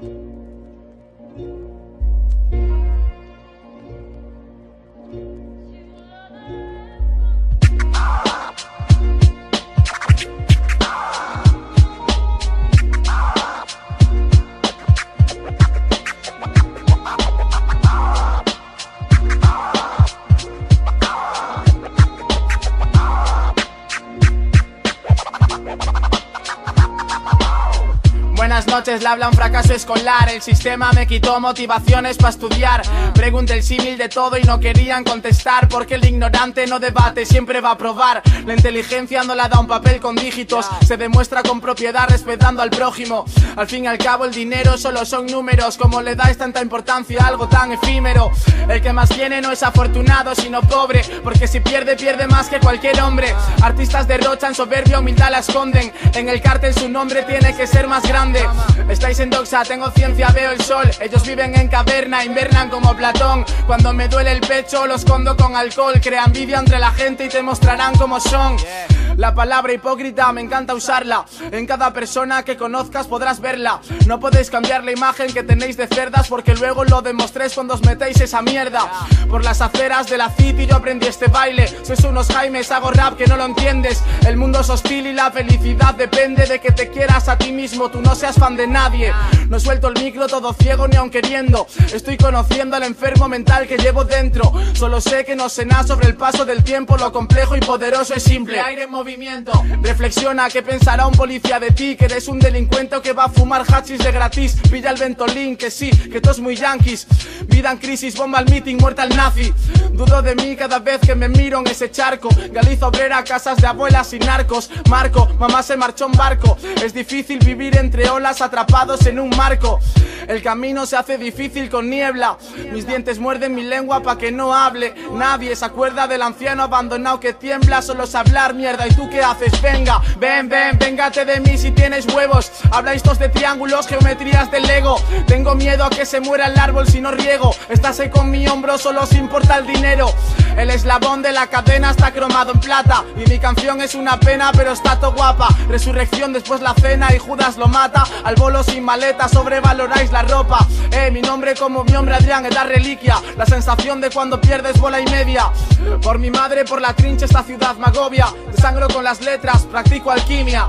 Thank you. Buenas noches, le habla un fracaso escolar. El sistema me quitó motivaciones para estudiar. Pregunté el símil de todo y no querían contestar. Porque el ignorante no debate, siempre va a probar. La inteligencia no la da un papel con dígitos. Se demuestra con propiedad respetando al prójimo. Al fin y al cabo, el dinero solo son números. Como le dais tanta importancia a algo tan efímero. El que más tiene no es afortunado, sino pobre. Porque si pierde, pierde más que cualquier hombre. Artistas derrochan soberbia, humildad la esconden. En el cártel su nombre tiene que ser más grande. Estáis en doxa, tengo ciencia, veo el sol. Ellos viven en caverna, invernan como Platón. Cuando me duele el pecho, los escondo con alcohol. Crea envidia entre la gente y te mostrarán cómo son. La palabra hipócrita me encanta usarla. En cada persona que conozcas podrás verla. No podéis cambiar la imagen que tenéis de cerdas porque luego lo demostréis cuando os metéis esa mierda. Por las aceras de la city yo aprendí este baile. Sois unos Jaimes, hago rap que no lo entiendes. El mundo es hostil y la felicidad depende de que te quieras a ti mismo. Tú no seas fan de nadie. No suelto el micro todo ciego ni aun queriendo. Estoy conociendo al enfermo mental que llevo dentro. Solo sé que no sé nada sobre el paso del tiempo. Lo complejo y poderoso es simple. Movimiento. Reflexiona qué pensará un policía de ti. Que eres un delincuente que va a fumar hachis de gratis. Pilla el ventolín, que sí, que todos muy yankees. Vida en crisis, bomba al meeting, muerta al nazi. Dudo de mí cada vez que me miro en ese charco. Galiza obrera, casas de abuelas y narcos. Marco, mamá se marchó en barco. Es difícil vivir entre olas atrapados en un marco. El camino se hace difícil con niebla. Mis dientes muerden mi lengua pa' que no hable. Nadie se acuerda del anciano abandonado que tiembla. Solo es hablar mierda. ¿Y tú qué haces? Venga, ven, ven, véngate de mí si tienes huevos. Habláis todos de triángulos, geometrías del Lego. Tengo miedo a que se muera el árbol si no riego. Estás ahí con mi hombro, solo os importa el dinero. El eslabón de la cadena está cromado en plata. Y mi canción es una pena, pero está todo guapa. Resurrección después la cena y Judas lo mata. Al bolo sin maleta, sobrevaloráis la ropa. Eh, mi nombre como mi hombre Adrián es la reliquia. La sensación de cuando pierdes bola y media. Por mi madre, por la trincha, esta ciudad me agobia. Desangro con las letras, practico alquimia.